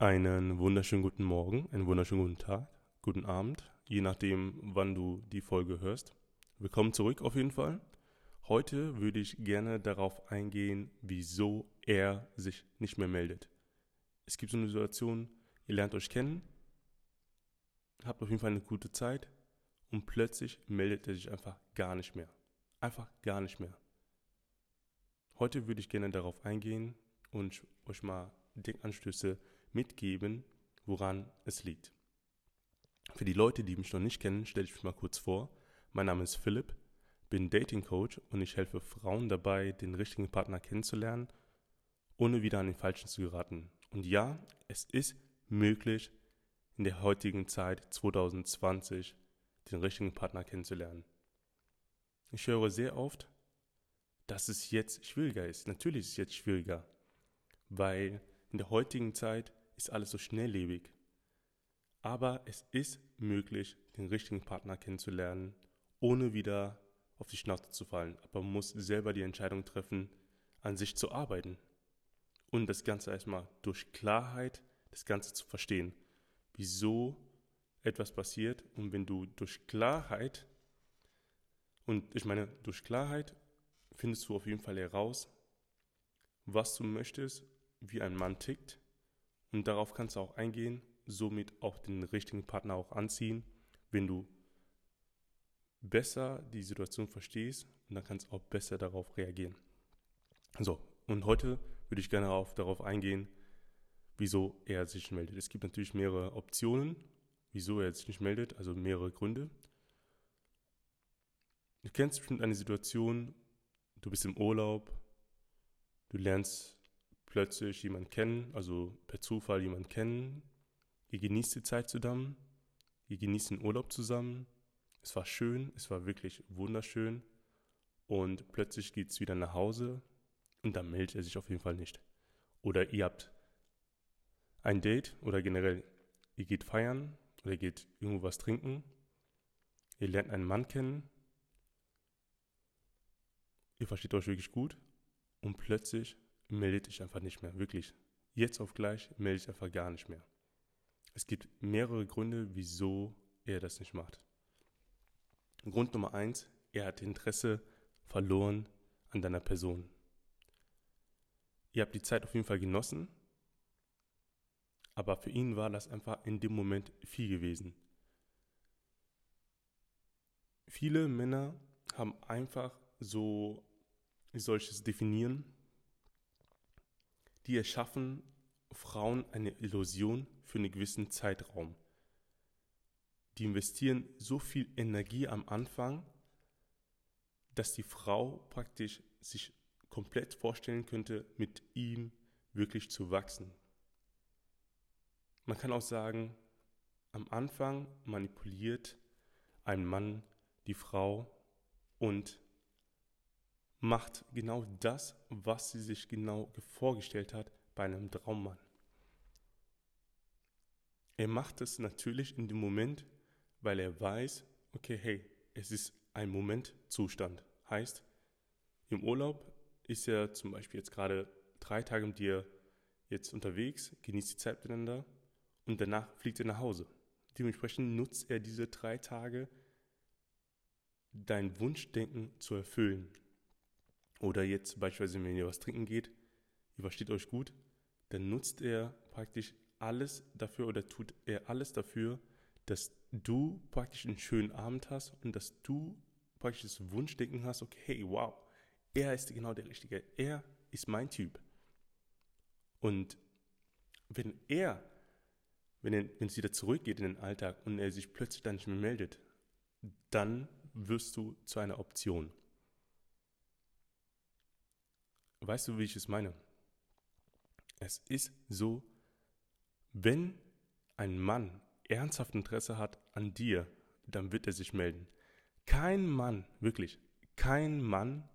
Einen wunderschönen guten Morgen, einen wunderschönen guten Tag, guten Abend, je nachdem, wann du die Folge hörst. Willkommen zurück auf jeden Fall. Heute würde ich gerne darauf eingehen, wieso er sich nicht mehr meldet. Es gibt so eine Situation, ihr lernt euch kennen, habt auf jeden Fall eine gute Zeit und plötzlich meldet er sich einfach gar nicht mehr. Einfach gar nicht mehr. Heute würde ich gerne darauf eingehen und euch mal Denkanstöße mitgeben, woran es liegt. Für die Leute, die mich noch nicht kennen, stelle ich mich mal kurz vor. Mein Name ist Philipp, bin Dating Coach und ich helfe Frauen dabei, den richtigen Partner kennenzulernen, ohne wieder an den falschen zu geraten. Und ja, es ist möglich, in der heutigen Zeit 2020 den richtigen Partner kennenzulernen. Ich höre sehr oft, dass es jetzt schwieriger ist. Natürlich ist es jetzt schwieriger, weil in der heutigen Zeit ist alles so schnelllebig. Aber es ist möglich, den richtigen Partner kennenzulernen, ohne wieder auf die Schnauze zu fallen. Aber man muss selber die Entscheidung treffen, an sich zu arbeiten. Und das Ganze erstmal durch Klarheit, das Ganze zu verstehen. Wieso etwas passiert und wenn du durch Klarheit, und ich meine, durch Klarheit findest du auf jeden Fall heraus, was du möchtest, wie ein Mann tickt und darauf kannst du auch eingehen, somit auch den richtigen Partner auch anziehen, wenn du besser die Situation verstehst und dann kannst du auch besser darauf reagieren. So, und heute würde ich gerne auf, darauf eingehen, wieso er sich meldet. Es gibt natürlich mehrere Optionen, wieso er sich nicht meldet, also mehrere Gründe. Du kennst bestimmt eine Situation, du bist im Urlaub, du lernst plötzlich jemanden kennen, also per Zufall jemanden kennen. Ihr genießt die Zeit zusammen, ihr genießt den Urlaub zusammen. Es war schön, es war wirklich wunderschön. Und plötzlich geht es wieder nach Hause und dann meldet er sich auf jeden Fall nicht. Oder ihr habt ein Date oder generell, ihr geht feiern oder ihr geht irgendwo was trinken. Ihr lernt einen Mann kennen. Ihr versteht euch wirklich gut und plötzlich meldet dich einfach nicht mehr. Wirklich. Jetzt auf gleich melde dich einfach gar nicht mehr. Es gibt mehrere Gründe, wieso er das nicht macht. Grund Nummer eins, er hat Interesse verloren an deiner Person. Ihr habt die Zeit auf jeden Fall genossen, aber für ihn war das einfach in dem Moment viel gewesen. Viele Männer haben einfach so, wie soll ich es definieren, die erschaffen Frauen eine Illusion für einen gewissen Zeitraum. Die investieren so viel Energie am Anfang, dass die Frau praktisch sich komplett vorstellen könnte, mit ihm wirklich zu wachsen. Man kann auch sagen, am Anfang manipuliert ein Mann die Frau und macht genau das, was sie sich genau vorgestellt hat bei einem Traummann. Er macht es natürlich in dem Moment, weil er weiß, okay, hey, es ist ein Momentzustand. Heißt, im Urlaub ist er zum Beispiel jetzt gerade drei Tage mit dir jetzt unterwegs, genießt die Zeit miteinander und danach fliegt er nach Hause. Dementsprechend nutzt er diese drei Tage, dein Wunschdenken zu erfüllen. Oder jetzt beispielsweise, wenn ihr was trinken geht, ihr versteht euch gut, dann nutzt er praktisch alles dafür oder tut er alles dafür, dass du praktisch einen schönen Abend hast und dass du praktisch das Wunschdenken hast, okay, hey, wow, er ist genau der Richtige, er ist mein Typ. Und wenn er, wenn, er, wenn es wieder zurückgeht in den Alltag und er sich plötzlich dann nicht mehr meldet, dann wirst du zu einer Option. Weißt du, wie ich es meine? Es ist so, wenn ein Mann ernsthaft Interesse hat an dir, dann wird er sich melden. Kein Mann, wirklich, kein Mann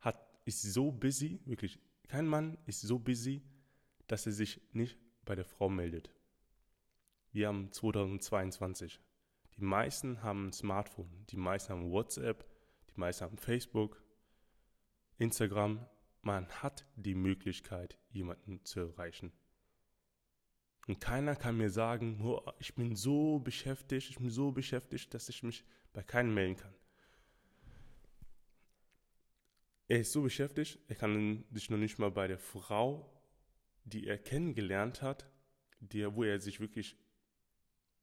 hat, ist so busy, wirklich, kein Mann ist so busy, dass er sich nicht bei der Frau meldet. Wir haben 2022. Die meisten haben ein Smartphone, die meisten haben WhatsApp, die meisten haben Facebook, Instagram, man hat die Möglichkeit, jemanden zu erreichen. Und keiner kann mir sagen, oh, ich bin so beschäftigt, ich bin so beschäftigt, dass ich mich bei keinem melden kann. Er ist so beschäftigt, er kann sich noch nicht mal bei der Frau, die er kennengelernt hat, der, wo er sich wirklich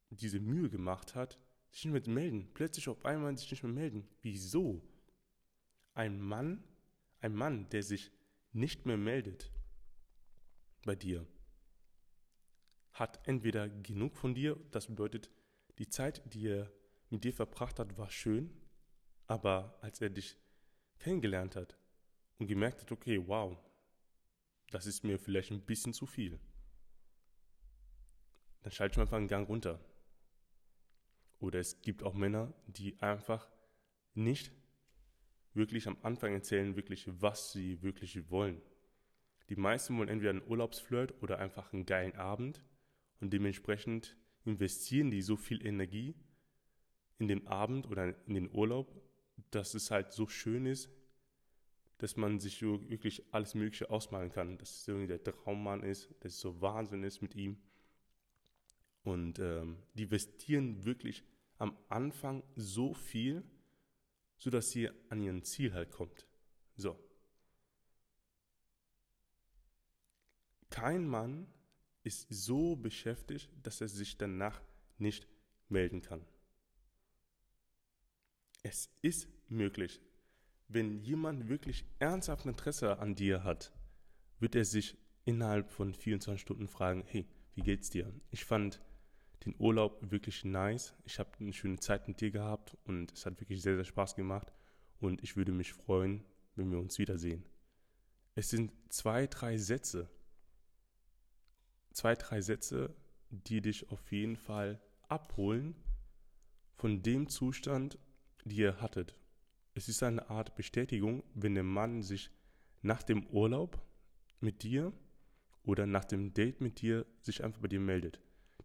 diese Mühe gemacht hat, sich nicht mehr melden. Plötzlich auf einmal sich nicht mehr melden. Wieso? Ein Mann, ein Mann, der sich nicht mehr meldet bei dir, hat entweder genug von dir, das bedeutet, die Zeit, die er mit dir verbracht hat, war schön, aber als er dich kennengelernt hat und gemerkt hat, okay, wow, das ist mir vielleicht ein bisschen zu viel, dann schalte ich einfach einen Gang runter. Oder es gibt auch Männer, die einfach nicht wirklich am Anfang erzählen, wirklich, was sie wirklich wollen. Die meisten wollen entweder einen Urlaubsflirt oder einfach einen geilen Abend und dementsprechend investieren die so viel Energie in den Abend oder in den Urlaub, dass es halt so schön ist, dass man sich wirklich alles Mögliche ausmalen kann. Dass es irgendwie der Traummann ist, dass es so Wahnsinn ist mit ihm. Und ähm, die investieren wirklich am Anfang so viel, sodass sie an ihren Ziel halt kommt. So. Kein Mann ist so beschäftigt, dass er sich danach nicht melden kann. Es ist möglich. Wenn jemand wirklich ernsthaft Interesse an dir hat, wird er sich innerhalb von 24 Stunden fragen, hey, wie geht's dir? Ich fand den Urlaub wirklich nice. Ich habe eine schöne Zeit mit dir gehabt und es hat wirklich sehr, sehr Spaß gemacht und ich würde mich freuen, wenn wir uns wiedersehen. Es sind zwei, drei Sätze. Zwei, drei Sätze, die dich auf jeden Fall abholen von dem Zustand, die ihr hattet. Es ist eine Art Bestätigung, wenn der Mann sich nach dem Urlaub mit dir oder nach dem Date mit dir sich einfach bei dir meldet.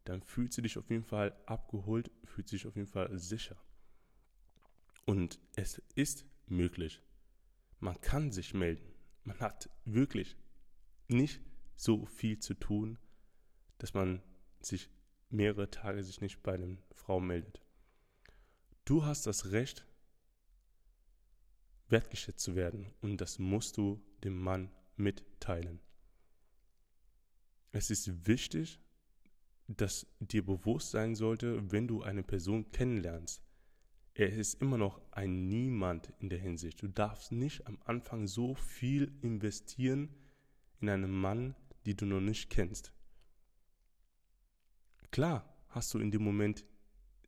Dann fühlst du dich auf jeden Fall abgeholt, fühlst dich auf jeden Fall sicher. Und es ist möglich. Man kann sich melden. Man hat wirklich nicht so viel zu tun, dass man sich mehrere Tage sich nicht bei einer Frau meldet. Du hast das Recht, wertgeschätzt zu werden und das musst du dem Mann mitteilen. Es ist wichtig, dass dir bewusst sein sollte, wenn du eine Person kennenlernst. Er ist immer noch ein Niemand in der Hinsicht. Du darfst nicht am Anfang so viel investieren in einen Mann, die du noch nicht kennst. Klar hast du in dem Moment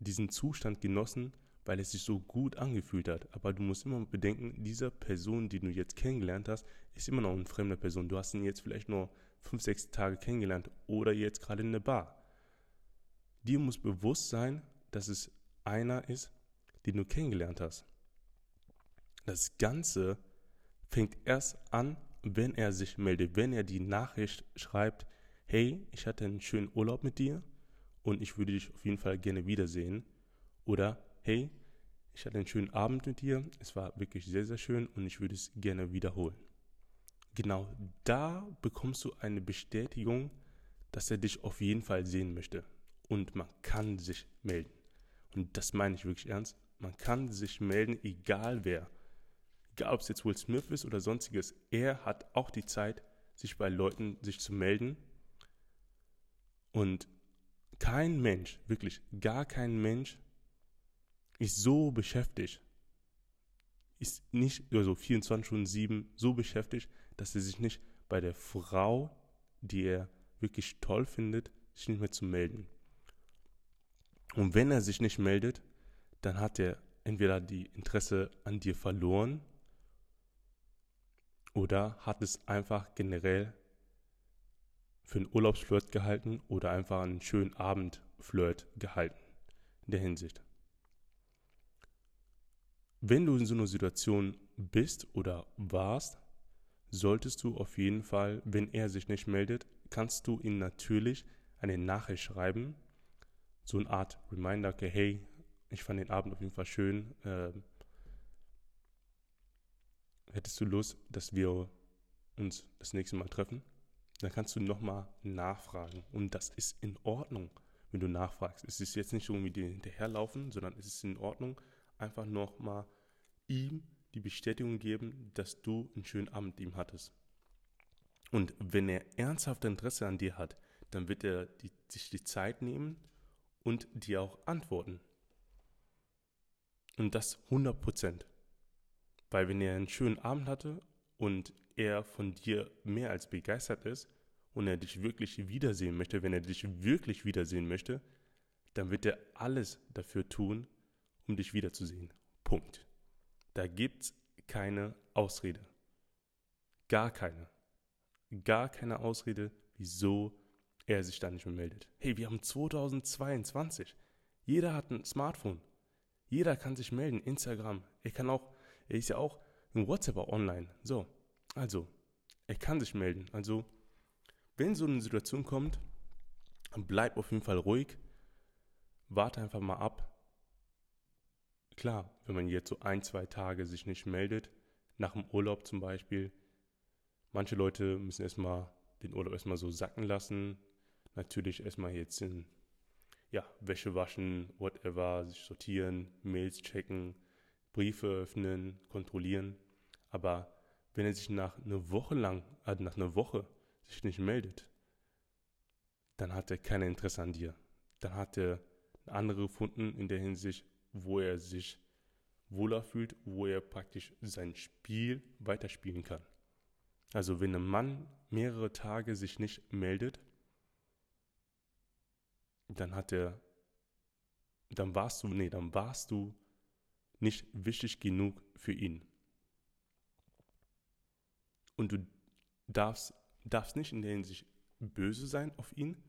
diesen Zustand genossen, weil es sich so gut angefühlt hat. Aber du musst immer bedenken, dieser Person, die du jetzt kennengelernt hast, ist immer noch eine fremde Person. Du hast ihn jetzt vielleicht nur fünf, sechs Tage kennengelernt oder jetzt gerade in der Bar. Dir muss bewusst sein, dass es einer ist, den du kennengelernt hast. Das Ganze fängt erst an, wenn er sich meldet, wenn er die Nachricht schreibt, hey, ich hatte einen schönen Urlaub mit dir und ich würde dich auf jeden Fall gerne wiedersehen. Oder hey, ich hatte einen schönen Abend mit dir, es war wirklich sehr, sehr schön und ich würde es gerne wiederholen. Genau da bekommst du eine Bestätigung, dass er dich auf jeden Fall sehen möchte. Und man kann sich melden. Und das meine ich wirklich ernst. Man kann sich melden, egal wer. Egal ob es jetzt Will Smith ist oder sonstiges. Er hat auch die Zeit, sich bei Leuten sich zu melden. Und kein Mensch, wirklich gar kein Mensch ist so beschäftigt, ist nicht also 24 Stunden 7 so beschäftigt, dass er sich nicht bei der Frau, die er wirklich toll findet, sich nicht mehr zu melden. Und wenn er sich nicht meldet, dann hat er entweder die Interesse an dir verloren oder hat es einfach generell für einen Urlaubsflirt gehalten oder einfach einen schönen Abendflirt gehalten in der Hinsicht. Wenn du in so einer Situation bist oder warst, solltest du auf jeden Fall, wenn er sich nicht meldet, kannst du ihm natürlich eine Nachricht schreiben, so eine Art Reminder, okay, hey, ich fand den Abend auf jeden Fall schön. Äh, hättest du Lust, dass wir uns das nächste Mal treffen? dann kannst du nochmal nachfragen. Und das ist in Ordnung, wenn du nachfragst. Es ist jetzt nicht irgendwie dir hinterherlaufen, sondern es ist in Ordnung, einfach nochmal ihm die Bestätigung geben, dass du einen schönen Abend mit ihm hattest. Und wenn er ernsthaft Interesse an dir hat, dann wird er die, sich die Zeit nehmen und dir auch antworten. Und das 100 Prozent. Weil wenn er einen schönen Abend hatte und er von dir mehr als begeistert ist und er dich wirklich wiedersehen möchte, wenn er dich wirklich wiedersehen möchte, dann wird er alles dafür tun, um dich wiederzusehen. Punkt. Da gibt es keine Ausrede. Gar keine. Gar keine Ausrede, wieso er sich da nicht mehr meldet. Hey, wir haben 2022. Jeder hat ein Smartphone. Jeder kann sich melden. Instagram. Er kann auch, er ist ja auch in WhatsApp online. So, also, er kann sich melden. Also, wenn so eine Situation kommt, bleib auf jeden Fall ruhig. Warte einfach mal ab. Klar, wenn man jetzt so ein, zwei Tage sich nicht meldet, nach dem Urlaub zum Beispiel, manche Leute müssen erstmal den Urlaub erstmal so sacken lassen. Natürlich erstmal jetzt in, ja, Wäsche waschen, whatever, sich sortieren, Mails checken, Briefe öffnen, kontrollieren. Aber wenn er sich nach einer Woche lang, also nach einer Woche sich nicht meldet, dann hat er kein Interesse an dir. Dann hat er eine andere gefunden in der Hinsicht, wo er sich wohler fühlt, wo er praktisch sein Spiel weiterspielen kann. Also wenn ein Mann mehrere Tage sich nicht meldet, dann hat er, dann warst du, nee, dann warst du nicht wichtig genug für ihn. Und du darfst, darfst nicht in der Hinsicht böse sein auf ihn.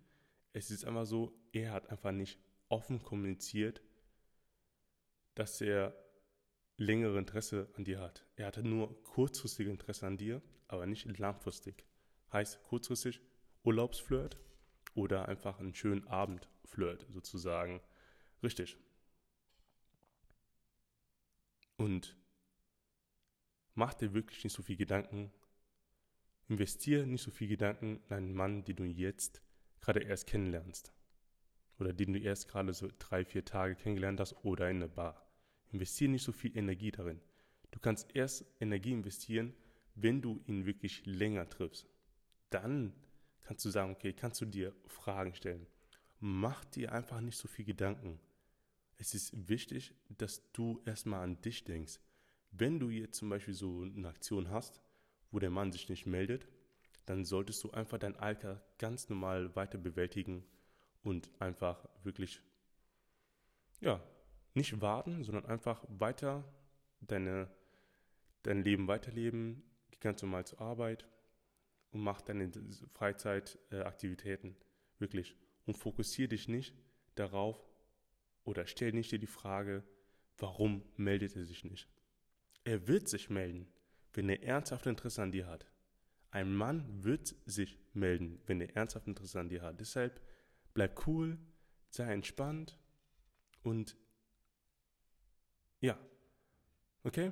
Es ist einfach so, er hat einfach nicht offen kommuniziert, dass er längere Interesse an dir hat. Er hatte nur kurzfristige Interesse an dir, aber nicht langfristig. Heißt kurzfristig Urlaubsflirt oder einfach einen schönen Abendflirt sozusagen. Richtig. Und mach dir wirklich nicht so viel Gedanken. Investiere nicht so viel Gedanken in einen Mann, den du jetzt gerade erst kennenlernst. Oder den du erst gerade so drei, vier Tage kennengelernt hast oder in eine Bar. Investiere nicht so viel Energie darin. Du kannst erst Energie investieren, wenn du ihn wirklich länger triffst. Dann kannst du sagen, okay, kannst du dir Fragen stellen. Mach dir einfach nicht so viel Gedanken. Es ist wichtig, dass du erstmal an dich denkst. Wenn du jetzt zum Beispiel so eine Aktion hast, wo der Mann sich nicht meldet, dann solltest du einfach dein Alter ganz normal weiter bewältigen und einfach wirklich, ja, nicht warten, sondern einfach weiter deine, dein Leben weiterleben, ganz normal zur Arbeit und mach deine Freizeitaktivitäten äh, wirklich und fokussiere dich nicht darauf oder stell nicht dir die Frage, warum meldet er sich nicht. Er wird sich melden, wenn er ernsthaft Interesse an dir hat. Ein Mann wird sich melden, wenn er ernsthaft Interesse an dir hat. Deshalb bleib cool, sei entspannt und ja, okay?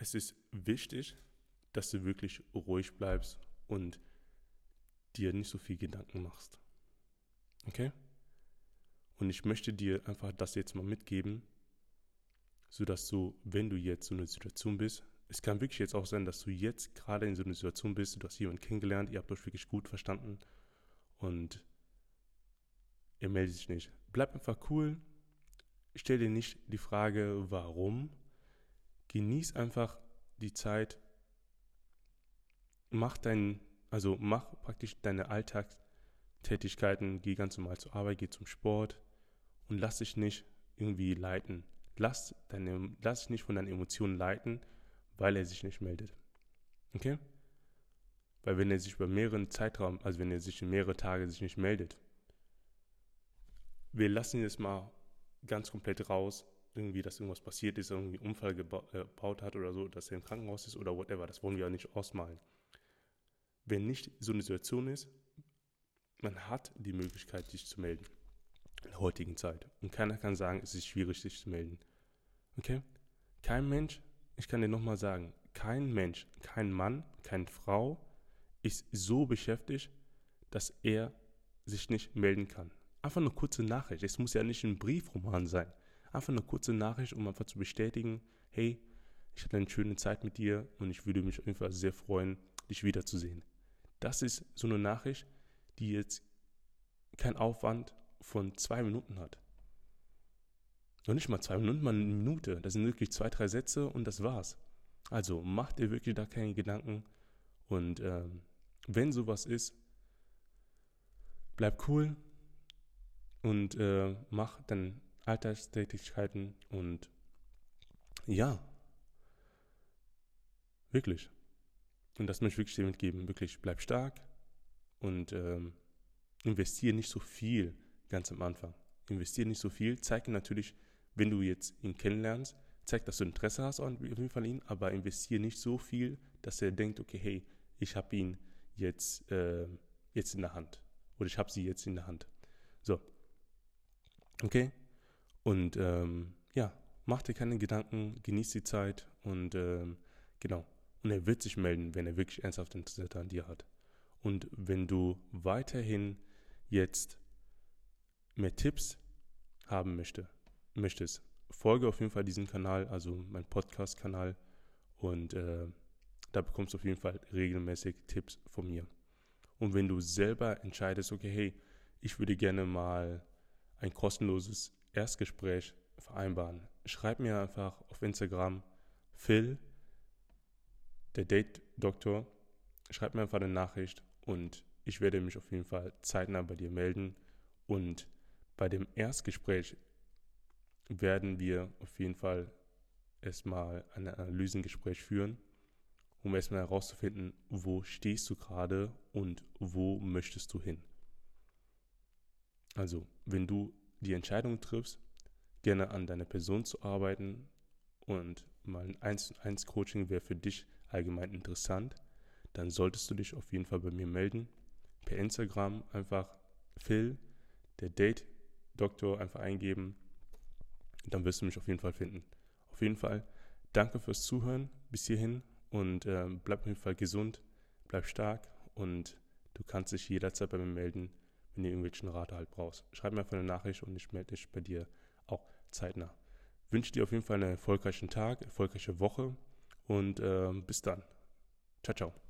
Es ist wichtig, dass du wirklich ruhig bleibst und dir nicht so viel Gedanken machst. Okay? Und ich möchte dir einfach das jetzt mal mitgeben, sodass du, wenn du jetzt so eine Situation bist, es kann wirklich jetzt auch sein, dass du jetzt gerade in so einer Situation bist, du hast jemanden kennengelernt, ihr habt euch wirklich gut verstanden und er meldet sich nicht. Bleib einfach cool. Stell dir nicht die Frage, warum. Genieß einfach die Zeit. Mach dein, also mach praktisch deine Alltagstätigkeiten. Geh ganz normal zur Arbeit, geh zum Sport und lass dich nicht irgendwie leiten. Lass, deine, lass dich nicht von deinen Emotionen leiten, weil er sich nicht meldet. Okay? Weil wenn er sich über mehreren Zeitraum, also wenn er sich mehrere Tage sich nicht meldet, wir lassen ihn jetzt mal ganz komplett raus, irgendwie, dass irgendwas passiert ist, irgendwie einen Unfall äh, gebaut hat oder so, dass er im Krankenhaus ist oder whatever. Das wollen wir ja nicht ausmalen. Wenn nicht so eine Situation ist, man hat die Möglichkeit, sich zu melden. In der heutigen Zeit. Und keiner kann sagen, es ist schwierig, sich zu melden. Okay? Kein Mensch, ich kann dir nochmal sagen, kein Mensch, kein Mann, keine Frau ist so beschäftigt, dass er sich nicht melden kann. Einfach eine kurze Nachricht. Es muss ja nicht ein Briefroman sein. Einfach eine kurze Nachricht, um einfach zu bestätigen, hey, ich hatte eine schöne Zeit mit dir und ich würde mich auf jeden Fall sehr freuen, dich wiederzusehen. Das ist so eine Nachricht, die jetzt keinen Aufwand von zwei Minuten hat. Noch nicht mal zwei Minuten, mal eine Minute. Das sind wirklich zwei, drei Sätze und das war's. Also mach dir wirklich da keine Gedanken. Und ähm, wenn sowas ist, bleib cool und äh, mach dann Alltagstätigkeiten und ja, wirklich. Und das möchte ich wirklich dir mitgeben. Wirklich, bleib stark und ähm, investiere nicht so viel ganz am Anfang. Investiere nicht so viel. Zeige natürlich, wenn du jetzt ihn kennenlernst, zeig, dass du Interesse hast auf jeden Fall ihn, aber investiere nicht so viel, dass er denkt, okay, hey, ich habe ihn jetzt, äh, jetzt in der Hand. Oder ich habe sie jetzt in der Hand. So. Okay? Und ähm, ja, mach dir keine Gedanken, genieß die Zeit und ähm, genau. Und er wird sich melden, wenn er wirklich ernsthaft Interesse an dir hat. Und wenn du weiterhin jetzt mehr Tipps haben möchte, möchtest, folge auf jeden Fall diesem Kanal, also mein Podcast-Kanal. Und äh, da bekommst du auf jeden Fall regelmäßig Tipps von mir. Und wenn du selber entscheidest, okay, hey, ich würde gerne mal ein kostenloses Erstgespräch vereinbaren, schreib mir einfach auf Instagram Phil, der Date-Doktor, schreib mir einfach eine Nachricht und ich werde mich auf jeden Fall zeitnah bei dir melden. Und bei dem Erstgespräch werden wir auf jeden Fall erstmal ein Analysengespräch führen, um erstmal herauszufinden, wo stehst du gerade und wo möchtest du hin. Also, wenn du die Entscheidung triffst, gerne an deiner Person zu arbeiten und mal ein 1 1 Coaching wäre für dich allgemein interessant, dann solltest du dich auf jeden Fall bei mir melden. Per Instagram einfach Phil, der Date Doktor einfach eingeben. Dann wirst du mich auf jeden Fall finden. Auf jeden Fall danke fürs Zuhören bis hierhin und äh, bleib auf jeden Fall gesund, bleib stark und du kannst dich jederzeit bei mir melden, wenn du irgendwelchen Rat halt brauchst. Schreib mir einfach eine Nachricht und ich melde dich bei dir auch zeitnah. Wünsche dir auf jeden Fall einen erfolgreichen Tag, erfolgreiche Woche und äh, bis dann. Ciao, ciao.